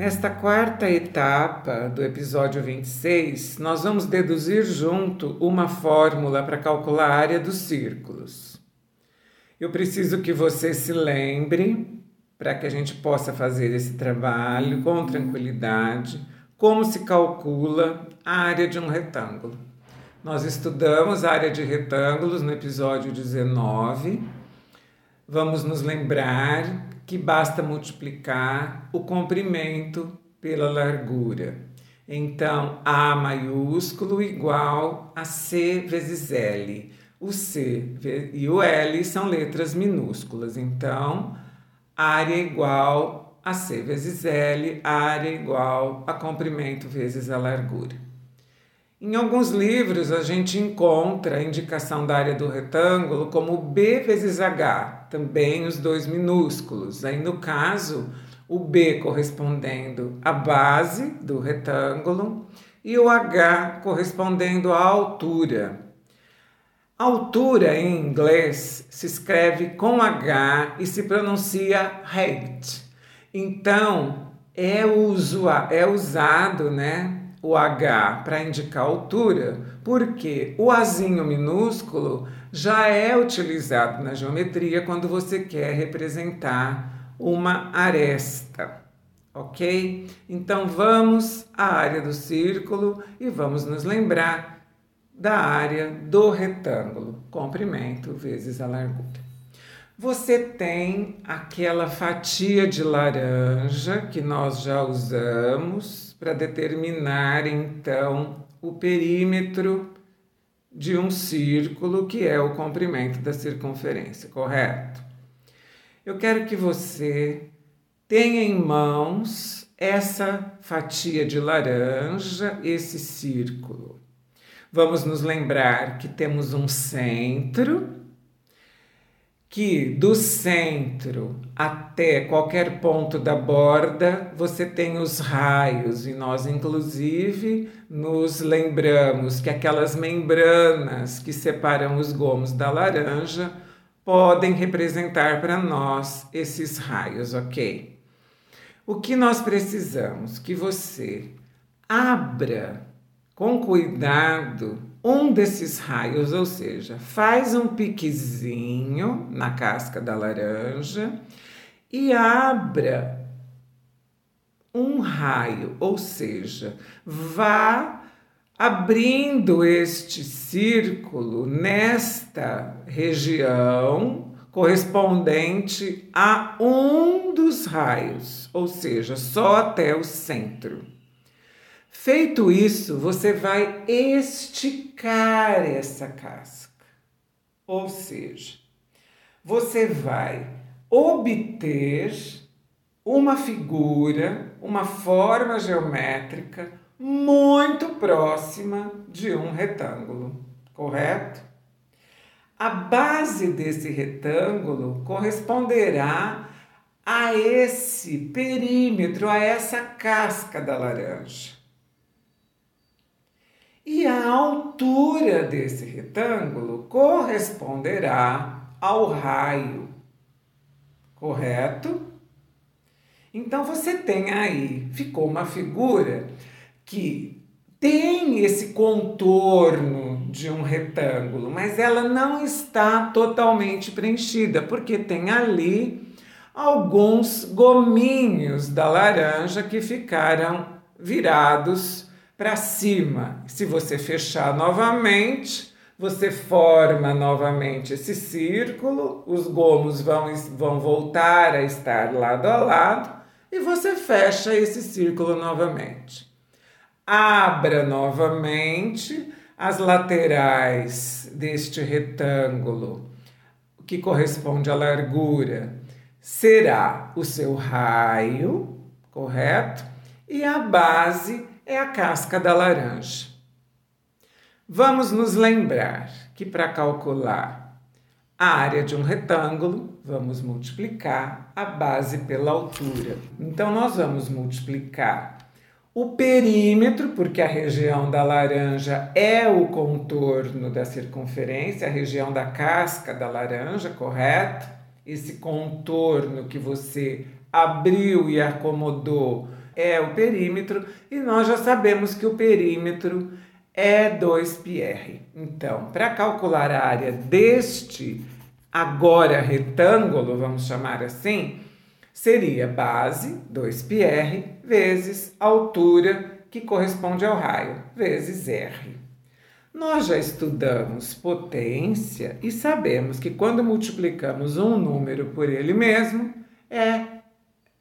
Nesta quarta etapa do episódio 26, nós vamos deduzir junto uma fórmula para calcular a área dos círculos. Eu preciso que você se lembre, para que a gente possa fazer esse trabalho com tranquilidade, como se calcula a área de um retângulo. Nós estudamos a área de retângulos no episódio 19. Vamos nos lembrar que basta multiplicar o comprimento pela largura. Então, A maiúsculo igual a C vezes L. O C e o L são letras minúsculas. Então, área igual a C vezes L, área igual a comprimento vezes a largura. Em alguns livros a gente encontra a indicação da área do retângulo como B vezes H, também os dois minúsculos. Aí no caso, o B correspondendo à base do retângulo e o H correspondendo à altura. Altura em inglês se escreve com H e se pronuncia height. Então, é, é usado, né, o H para indicar altura, porque o Azinho minúsculo já é utilizado na geometria quando você quer representar uma aresta, ok? Então vamos à área do círculo e vamos nos lembrar da área do retângulo, comprimento vezes a largura. Você tem aquela fatia de laranja que nós já usamos para determinar então o perímetro de um círculo, que é o comprimento da circunferência, correto? Eu quero que você tenha em mãos essa fatia de laranja, esse círculo. Vamos nos lembrar que temos um centro que do centro até qualquer ponto da borda você tem os raios, e nós, inclusive, nos lembramos que aquelas membranas que separam os gomos da laranja podem representar para nós esses raios, ok? O que nós precisamos? Que você abra com cuidado um desses raios, ou seja, faz um piquezinho na casca da laranja e abra um raio, ou seja, vá abrindo este círculo nesta região correspondente a um dos raios, ou seja, só até o centro. Feito isso, você vai esticar essa casca. Ou seja, você vai obter uma figura, uma forma geométrica muito próxima de um retângulo, correto? A base desse retângulo corresponderá a esse perímetro, a essa casca da laranja. E a altura desse retângulo corresponderá ao raio, correto? Então você tem aí, ficou uma figura que tem esse contorno de um retângulo, mas ela não está totalmente preenchida, porque tem ali alguns gominhos da laranja que ficaram virados para cima. Se você fechar novamente, você forma novamente esse círculo, os gomos vão, vão voltar a estar lado a lado e você fecha esse círculo novamente. Abra novamente as laterais deste retângulo, que corresponde à largura, será o seu raio, correto? E a base é a casca da laranja. Vamos nos lembrar que para calcular a área de um retângulo, vamos multiplicar a base pela altura. Então, nós vamos multiplicar o perímetro, porque a região da laranja é o contorno da circunferência, a região da casca da laranja, correto? Esse contorno que você abriu e acomodou é o perímetro e nós já sabemos que o perímetro é 2πr. Então, para calcular a área deste agora retângulo, vamos chamar assim, seria base 2πr vezes altura, que corresponde ao raio, vezes r. Nós já estudamos potência e sabemos que quando multiplicamos um número por ele mesmo, é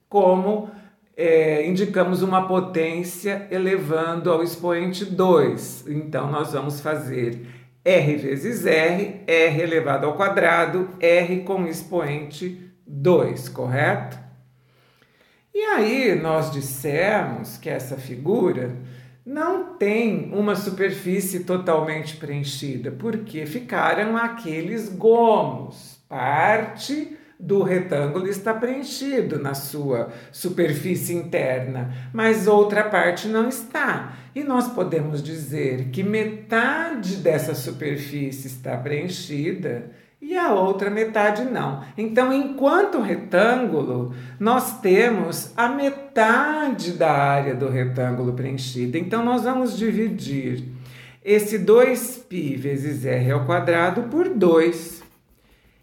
como é, indicamos uma potência elevando ao expoente 2. Então, nós vamos fazer R vezes R, R elevado ao quadrado, R com expoente 2, correto? E aí, nós dissemos que essa figura não tem uma superfície totalmente preenchida, porque ficaram aqueles gomos, parte do retângulo está preenchido na sua superfície interna, mas outra parte não está. E nós podemos dizer que metade dessa superfície está preenchida e a outra metade não. Então, enquanto retângulo, nós temos a metade da área do retângulo preenchida. Então, nós vamos dividir esse 2π vezes r ao quadrado por 2.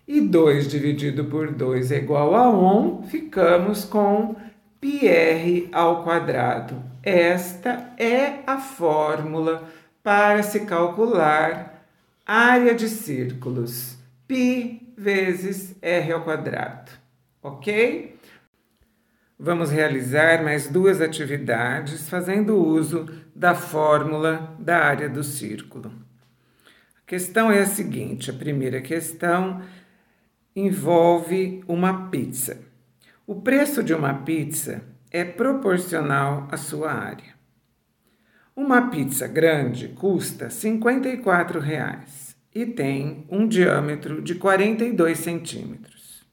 E 2 dividido por 2 é igual a 1, ficamos com πr ao quadrado. Esta é a fórmula para se calcular área de círculos π vezes r ao quadrado, ok? Vamos realizar mais duas atividades fazendo uso da fórmula da área do círculo. A questão é a seguinte: a primeira questão envolve uma pizza. O preço de uma pizza é proporcional à sua área. Uma pizza grande custa R$ 54. Reais e tem um diâmetro de 42 centímetros.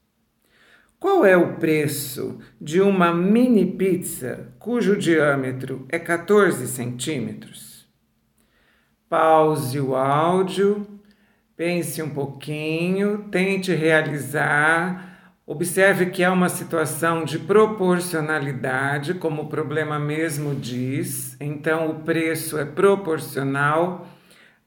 Qual é o preço de uma mini pizza cujo diâmetro é 14 centímetros? Pause o áudio, pense um pouquinho, tente realizar. Observe que há uma situação de proporcionalidade, como o problema mesmo diz, então o preço é proporcional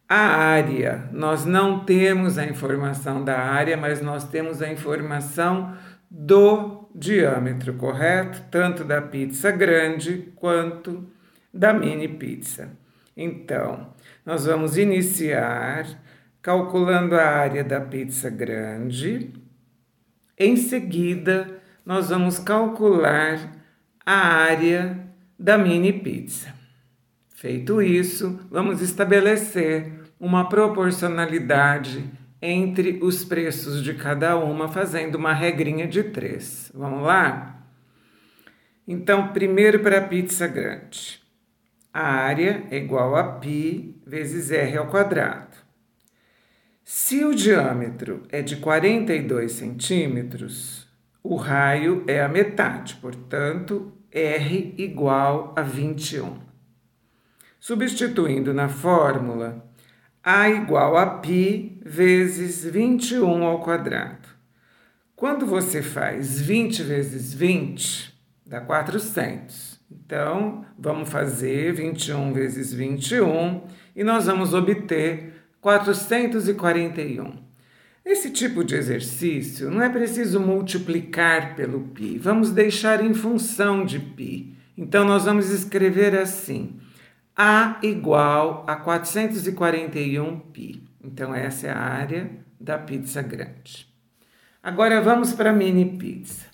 a área, nós não temos a informação da área, mas nós temos a informação do diâmetro, correto? Tanto da pizza grande quanto da mini pizza. Então, nós vamos iniciar calculando a área da pizza grande. Em seguida, nós vamos calcular a área da mini pizza. Feito isso, vamos estabelecer uma proporcionalidade entre os preços de cada uma, fazendo uma regrinha de três. Vamos lá? Então, primeiro para a pizza grande. A área é igual a π vezes r ao quadrado. Se o diâmetro é de 42 centímetros, o raio é a metade, portanto, r igual a 21. Substituindo na fórmula, A igual a π vezes 21 ao quadrado. Quando você faz 20 vezes 20, dá 400. Então, vamos fazer 21 vezes 21 e nós vamos obter 441. Esse tipo de exercício não é preciso multiplicar pelo π, vamos deixar em função de π. Então, nós vamos escrever assim: a igual a 441 π. Então, essa é a área da pizza grande. Agora, vamos para a mini pizza.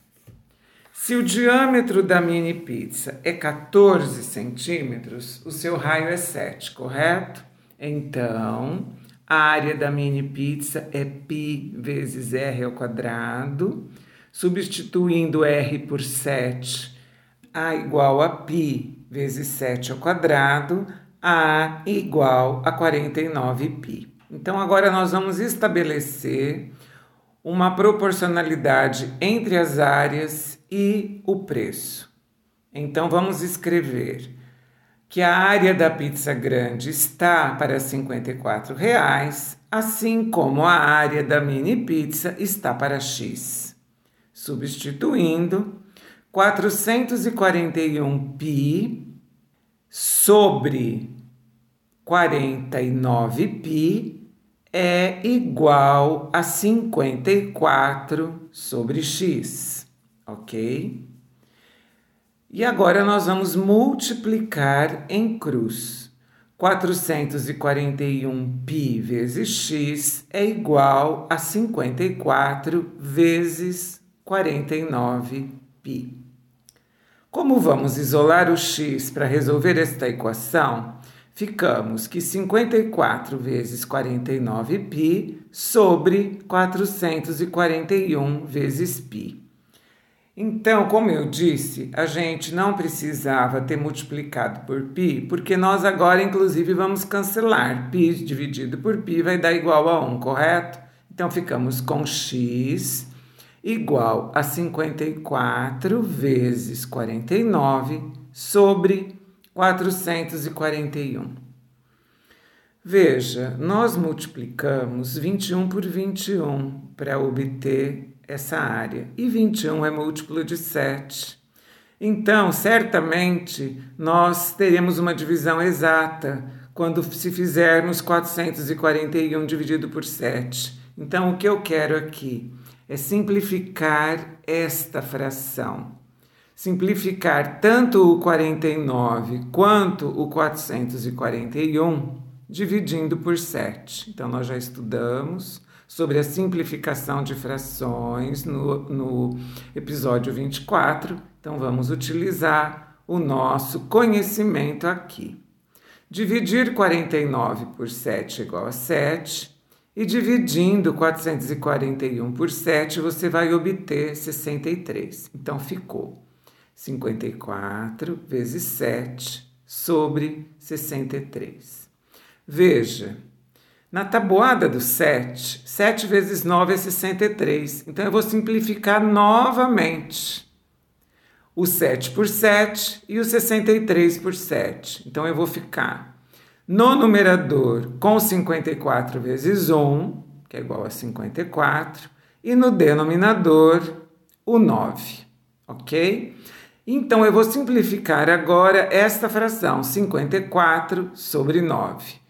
Se o diâmetro da mini pizza é 14 centímetros, o seu raio é 7, correto? Então, a área da mini pizza é π vezes r ao quadrado. Substituindo r por 7, a igual a π vezes 7 ao quadrado, A igual a 49π. Então, agora nós vamos estabelecer uma proporcionalidade entre as áreas e o preço. Então, vamos escrever que a área da pizza grande está para 54 reais, assim como a área da mini pizza está para X. Substituindo, 441π sobre 49π é igual a 54 sobre x, ok? E agora nós vamos multiplicar em cruz. 441π vezes x é igual a 54 vezes 49π. Como vamos isolar o x para resolver esta equação, ficamos que 54 vezes 49π sobre 441 vezes π. Então, como eu disse, a gente não precisava ter multiplicado por π, porque nós agora, inclusive, vamos cancelar. π dividido por π vai dar igual a 1, correto? Então, ficamos com x igual a 54 vezes 49 sobre 441. Veja, nós multiplicamos 21 por 21 para obter essa área. E 21 é múltiplo de 7. Então, certamente, nós teremos uma divisão exata quando se fizermos 441 dividido por 7. Então, o que eu quero aqui é simplificar esta fração. Simplificar tanto o 49 quanto o 441 dividindo por 7. Então, nós já estudamos sobre a simplificação de frações no, no episódio 24. Então, vamos utilizar o nosso conhecimento aqui. Dividir 49 por 7 é igual a 7. E dividindo 441 por 7, você vai obter 63. Então, ficou 54 vezes 7 sobre 63. Veja, na tabuada do 7, 7 vezes 9 é 63. Então eu vou simplificar novamente o 7 por 7 e o 63 por 7. Então eu vou ficar no numerador com 54 vezes 1, que é igual a 54, e no denominador o 9, ok? Então eu vou simplificar agora esta fração, 54 sobre 9.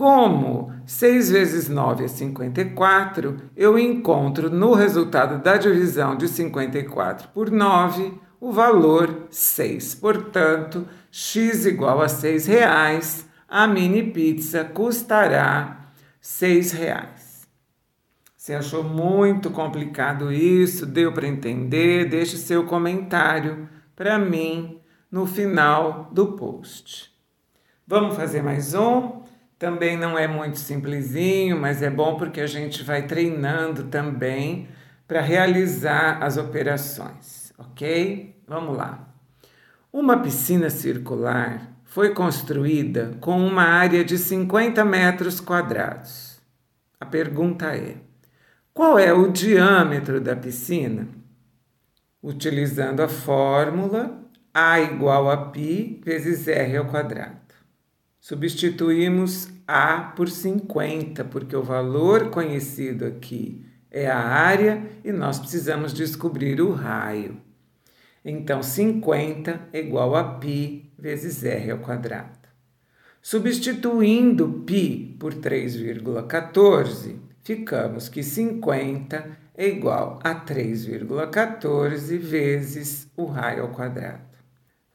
Como 6 vezes 9 é 54, eu encontro no resultado da divisão de 54 por 9 o valor 6. Portanto, x igual a 6 reais, a mini pizza custará 6 reais. Você achou muito complicado isso? Deu para entender? Deixe seu comentário para mim no final do post. Vamos fazer mais um? Também não é muito simplesinho, mas é bom porque a gente vai treinando também para realizar as operações, ok? Vamos lá. Uma piscina circular foi construída com uma área de 50 metros quadrados. A pergunta é: qual é o diâmetro da piscina? Utilizando a fórmula A igual a π vezes R ao quadrado. Substituímos A por 50, porque o valor conhecido aqui é a área e nós precisamos descobrir o raio. Então, 50 é igual a π vezes r ao quadrado. Substituindo π por 3,14, ficamos que 50 é igual a 3,14 vezes o raio ao quadrado.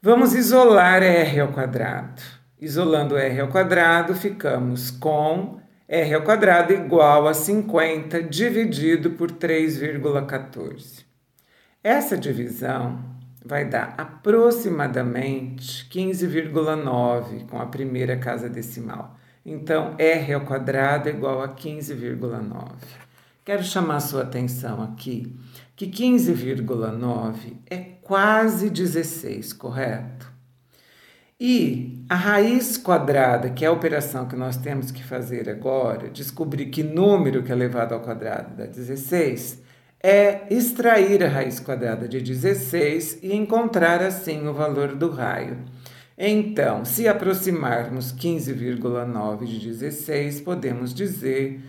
Vamos isolar r ao quadrado. Isolando r ao quadrado, ficamos com r ao quadrado igual a 50 dividido por 3,14. Essa divisão vai dar aproximadamente 15,9 com a primeira casa decimal. Então, r ao quadrado é igual a 15,9. Quero chamar sua atenção aqui que 15,9 é quase 16, correto? E a raiz quadrada, que é a operação que nós temos que fazer agora, descobrir que número que é elevado ao quadrado dá 16, é extrair a raiz quadrada de 16 e encontrar assim o valor do raio. Então, se aproximarmos 15,9 de 16, podemos dizer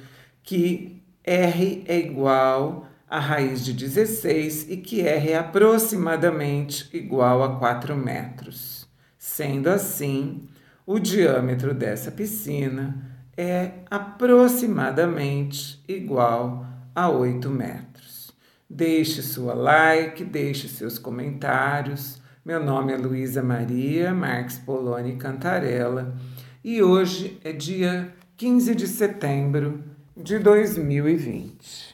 que R é igual a raiz de 16 e que R é aproximadamente igual a 4 metros. Sendo assim, o diâmetro dessa piscina é aproximadamente igual a 8 metros. Deixe sua like, deixe seus comentários. Meu nome é Luísa Maria Marques Poloni Cantarella e hoje é dia 15 de setembro de 2020.